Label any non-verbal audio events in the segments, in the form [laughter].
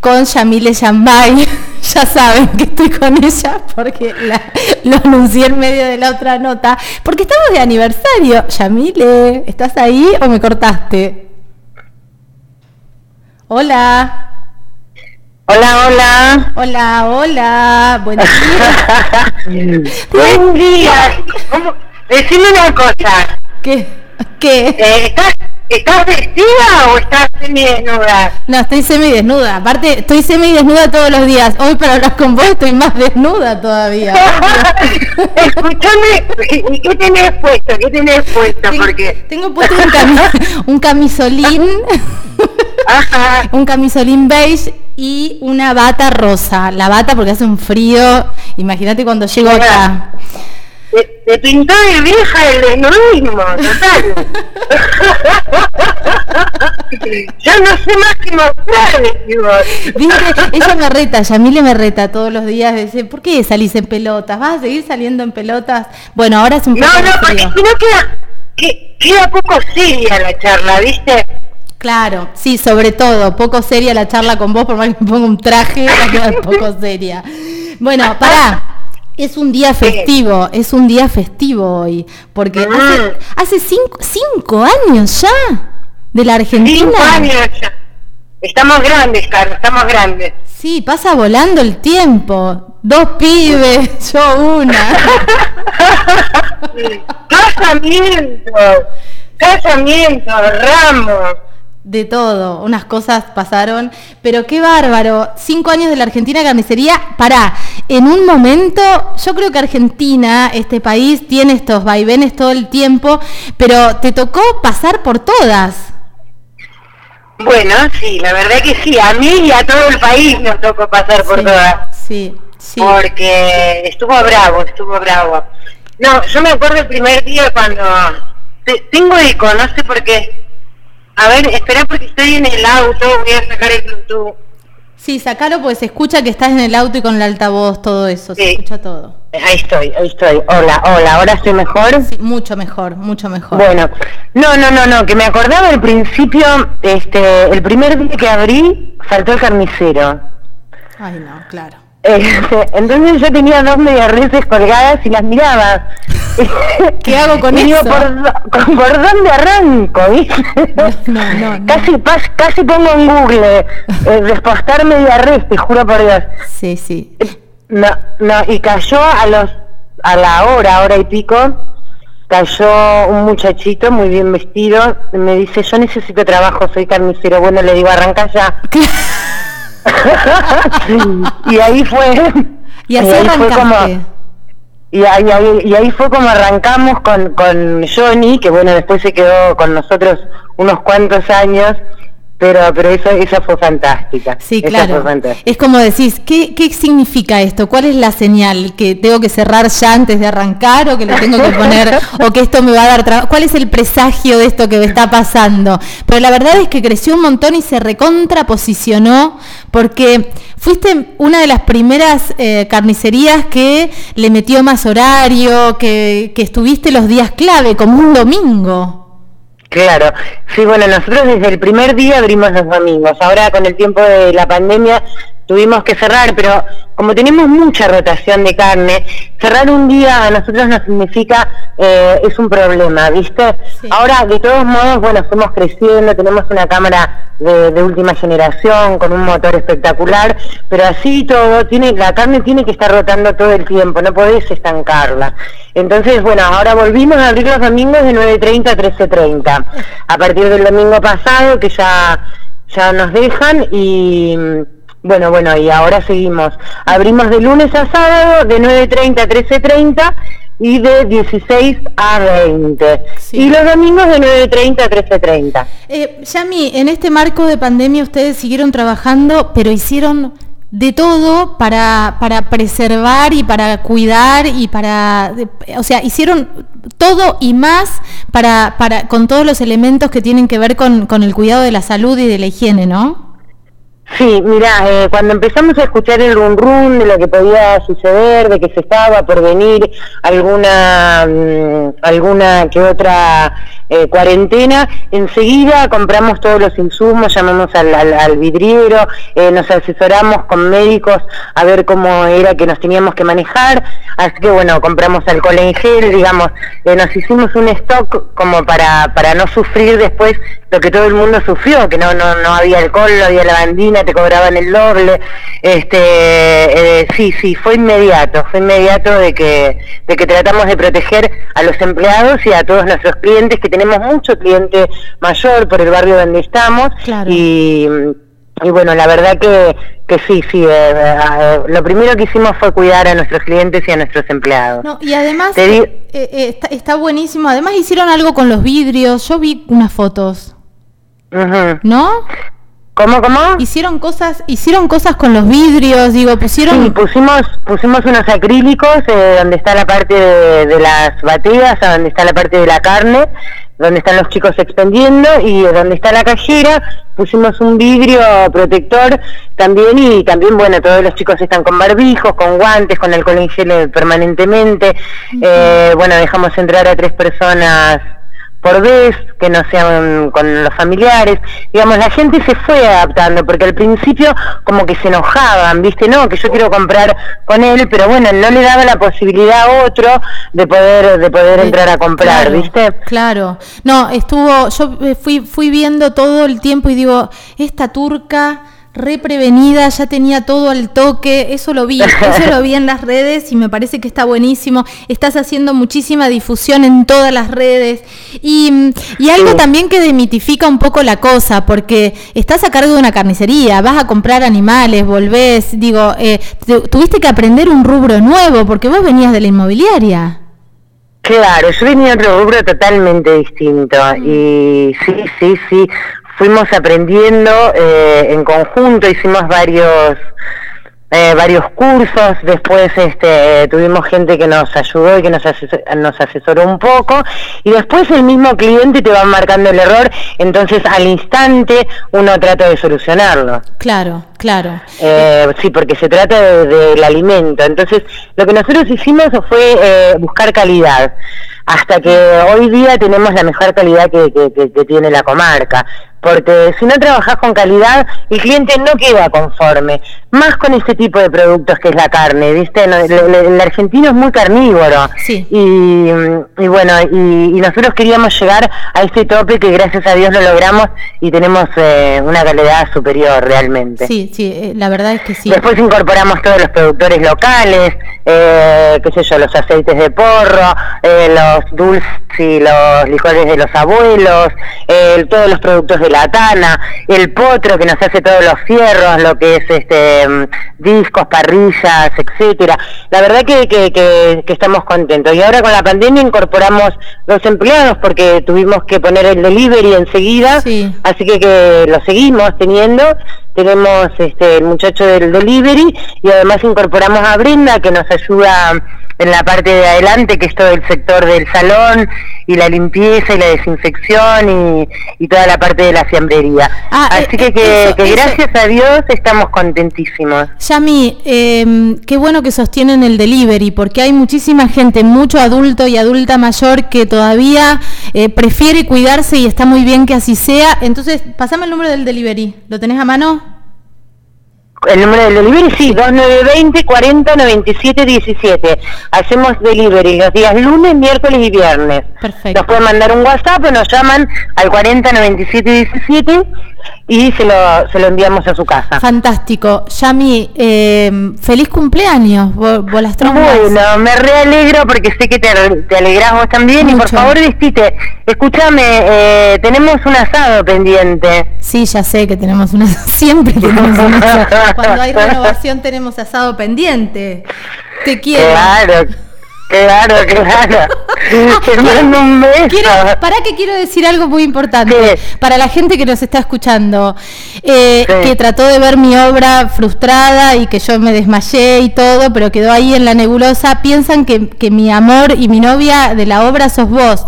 con Yamile Yambay. [laughs] ya saben que estoy con ella porque lo anuncié en medio de la otra nota. Porque estamos de aniversario. Yamile, ¿estás ahí o me cortaste? Hola. Hola, hola. Hola, hola. [laughs] Buen día. Buen día. Decime una cosa. ¿Qué? ¿Qué? Eh, ¿estás, ¿Estás vestida o estás semidesnuda? No, estoy semidesnuda. Aparte, estoy semidesnuda todos los días. Hoy para hablar con vos estoy más desnuda todavía. [laughs] Escúchame, ¿y qué tenés puesto? ¿Qué tenés puesto? Tengo, Porque... tengo puesto un, [laughs] camisolín. [laughs] un camisolín beige y una bata rosa. La bata porque hace un frío. Imagínate cuando llego acá. Te, pintó de vieja el desnudismo, total. [laughs] Yo no sé más que mostrar, Viste, ella me reta, Yamile me reta todos los días, dice, ¿por qué salís en pelotas? ¿Vas a seguir saliendo en pelotas? Bueno, ahora es un poco No, no, porque si no queda, que, queda poco seria la charla, ¿viste? Claro, sí, sobre todo, poco seria la charla con vos, por más que me ponga un traje, va a quedar [laughs] poco seria. Bueno, pará, es un día festivo, es un día festivo hoy, porque hace, hace cinco, cinco, años ya de la Argentina. Cinco años ya. Estamos grandes, Carlos, estamos grandes. Sí, pasa volando el tiempo. Dos pibes, [laughs] yo una. [laughs] casamiento, casamiento, ramos de todo, unas cosas pasaron, pero qué bárbaro, cinco años de la Argentina carnicería, para en un momento, yo creo que Argentina, este país, tiene estos vaivenes todo el tiempo, pero te tocó pasar por todas. Bueno, sí, la verdad que sí, a mí y a todo el país nos tocó pasar por todas. Sí, sí. Porque estuvo bravo, estuvo bravo. No, yo me acuerdo el primer día cuando... Tengo eco, no sé por qué a ver, espera porque estoy en el auto, voy a sacar el Bluetooth. Sí, sacalo porque se escucha que estás en el auto y con el altavoz, todo eso, se escucha todo. Ahí estoy, ahí estoy. Hola, hola, ¿ahora estoy mejor? Sí, mucho mejor, mucho mejor. Bueno, no, no, no, no, que me acordaba al principio, este, el primer día que abrí, faltó el carnicero. Ay, no, claro. Este, [laughs] entonces yo tenía dos mediarreces colgadas y las miraba. [laughs] ¿Qué hago con eso? Por, ¿Por dónde arranco? [laughs] No, no, no, Casi, casi pongo en Google eh, despostar mediarres, te juro por Dios. Sí, sí. No, no, y cayó a los a la hora, hora y pico, cayó un muchachito muy bien vestido, me dice, yo necesito trabajo, soy carnicero. Bueno, le digo, arranca ya. [laughs] y ahí fue. Y así ahí fue como, y ahí, y ahí fue como arrancamos con, con Johnny, que bueno, después se quedó con nosotros unos cuantos años pero, pero eso, esa fue fantástica. Sí, claro. Es como decís, ¿qué, ¿qué significa esto? ¿Cuál es la señal? ¿Que tengo que cerrar ya antes de arrancar o que le tengo que [laughs] poner, o que esto me va a dar trabajo? ¿Cuál es el presagio de esto que me está pasando? Pero la verdad es que creció un montón y se recontraposicionó porque fuiste una de las primeras eh, carnicerías que le metió más horario, que, que estuviste los días clave, como un domingo. Claro, sí, bueno, nosotros desde el primer día abrimos los domingos. Ahora con el tiempo de la pandemia tuvimos que cerrar, pero como tenemos mucha rotación de carne, cerrar un día a nosotros no significa, eh, es un problema, ¿viste? Ahora, de todos modos, bueno, estamos creciendo, tenemos una cámara de, última generación con un motor espectacular, pero así todo, tiene la carne tiene que estar rotando todo el tiempo, no podés estancarla. Entonces, bueno, ahora volvimos a abrir los domingos de 9.30 a 13.30. A partir del domingo pasado, que ya, ya nos dejan y bueno, bueno, y ahora seguimos. Abrimos de lunes a sábado, de 9.30 a 13.30 y de 16 a 20. Y los domingos de 9.30 a 13.30. Eh, Yami, en este marco de pandemia ustedes siguieron trabajando, pero hicieron de todo para, para preservar y para cuidar y para, o sea, hicieron todo y más para, para, con todos los elementos que tienen que ver con, con el cuidado de la salud y de la higiene, ¿no? Sí, mira, eh, cuando empezamos a escuchar el run run de lo que podía suceder, de que se estaba por venir alguna mm, alguna que otra eh, cuarentena, enseguida compramos todos los insumos, llamamos al, vidriero, eh, nos asesoramos con médicos a ver cómo era que nos teníamos que manejar, así que bueno, compramos alcohol en gel, digamos, eh, nos hicimos un stock como para, para no sufrir después lo que todo el mundo sufrió, que no, no, no había alcohol, no había lavandina, te cobraban el doble, este, sí, sí, fue inmediato, fue inmediato de que, de que tratamos de proteger a los empleados y a todos nuestros clientes, que tenemos mucho cliente mayor por el barrio donde estamos. Y, y bueno, la verdad que, que sí, sí, eh, eh, lo primero que hicimos fue cuidar a nuestros clientes y a nuestros empleados. y además eh, está, buenísimo, además hicieron algo con los vidrios, yo vi unas fotos. ¿No? ¿Cómo, cómo? Hicieron cosas, hicieron cosas con los vidrios, digo, pusieron... Sí, pusimos, pusimos unos acrílicos eh, donde está la parte de, las bateas, donde está la parte de la carne, donde están los chicos expendiendo y donde está la cajera pusimos un vidrio protector también y también, bueno, todos los chicos están con barbijos, con guantes, con alcohol en gel permanentemente. eh, bueno, dejamos entrar a tres personas por vez, que no sean con los familiares. Digamos, la gente se fue adaptando, porque al principio como que se enojaban, ¿viste? No, que yo quiero comprar con él, pero bueno, no le daba la posibilidad a otro de poder de poder entrar a comprar, ¿viste? Claro. No, estuvo yo eh, fui fui viendo todo el tiempo y digo, esta turca re prevenida, ya tenía todo al toque, eso lo vi, eso lo vi en las redes y me parece que está buenísimo. Estás haciendo muchísima difusión en todas las redes. Y, algo también que demitifica un poco la cosa, porque estás a cargo de una carnicería, vas a comprar animales, volvés, digo, eh, tuviste que aprender un rubro nuevo porque vos venías de la inmobiliaria. Claro, yo venía de otro rubro totalmente distinto. Y sí, sí, sí, fuimos aprendiendo eh, en conjunto, hicimos varios eh, varios cursos, después este, tuvimos gente que nos ayudó y que nos, nos asesoró un poco, y después el mismo cliente te va marcando el error, entonces al instante uno trata de solucionarlo. Claro, claro. Eh, sí, porque se trata del alimento, entonces lo que nosotros hicimos fue eh, buscar calidad, hasta que hoy día tenemos la mejor calidad que, que tiene la comarca porque si no trabajas con calidad, el cliente no queda conforme, más con este tipo de productos que es la carne, ¿viste? El, argentino es muy carnívoro. Sí. Y, bueno, y, nosotros queríamos llegar a este tope que gracias a Dios lo logramos y tenemos eh, una calidad superior realmente. Sí, sí, eh, la verdad es que sí. Después incorporamos todos los productores locales, eh, qué sé yo, los aceites de porro, los dulces y los licores de los abuelos, todos los productos de la tana, el potro que nos hace todos los fierros, lo que es este mm, discos, parrillas, etcétera. La verdad que, que, estamos contentos. Y ahora con la pandemia incorporamos dos empleados porque tuvimos que poner el delivery enseguida, así que, que lo seguimos teniendo tenemos este, el muchacho del delivery y además incorporamos a Brenda que nos ayuda en la parte de adelante, que es todo el sector del salón y la limpieza y la desinfección y, toda la parte de la fiambrería. Ah, Así que, eh, que, gracias a Dios estamos contentísimos. Yami, eh, qué bueno que sostienen el delivery, porque hay muchísima gente, mucho adulto y adulta mayor que todavía eh, prefiere cuidarse y está muy bien que así sea. Entonces, pasame el número del delivery. ¿Lo tenés a mano? El número del delivery, sí, 2920 40 97 17. Hacemos delivery los días lunes, miércoles y viernes. Perfecto. Nos pueden mandar un WhatsApp o nos llaman al 40 97 17 y se lo, se lo enviamos a su casa. Fantástico. Yami, eh, feliz cumpleaños, Bueno, me realegro porque sé que te, te alegrás vos también y por favor vestite. Escúchame, eh, tenemos un asado pendiente. Sí, ya sé que tenemos un asado, [laughs] siempre tenemos un asado. [laughs] Cuando hay renovación tenemos asado pendiente. Te quiero. Claro. Claro, claro. [laughs] Te mando un beso. para que quiero decir algo muy importante. Para la gente que nos está escuchando, eh, que trató de ver mi obra frustrada y que yo me desmayé y todo, pero quedó ahí en la nebulosa, piensan que, que mi amor y mi novia de la obra sos vos.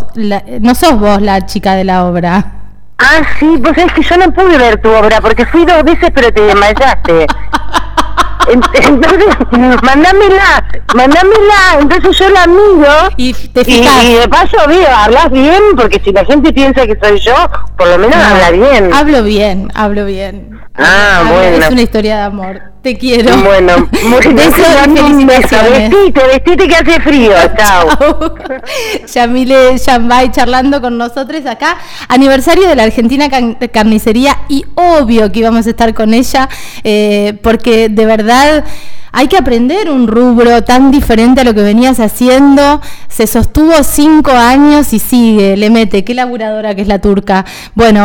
no sos vos la chica de la obra. Ah, sí, pues es que yo no pude ver tu obra porque fui dos veces pero te desmayaste. [laughs] Entonces, [laughs] mandámela, mandámela, entonces yo la miro y, te y, y de paso veo, hablas bien, porque si la gente piensa que soy yo, por lo menos habla bien. Hablo bien, hablo bien. Ah, bueno. Es una historia de amor. Te quiero. Bueno, muy bien. Vestite, vestite que hace frío. [laughs] Chao. Yamile Yambay charlando con nosotros acá. Aniversario de la Argentina Carnicería y obvio que íbamos a estar con ella eh, porque de verdad hay que aprender un rubro tan diferente a lo que venías haciendo. Se sostuvo cinco años y sigue, le mete, qué laburadora que es la turca. Bueno.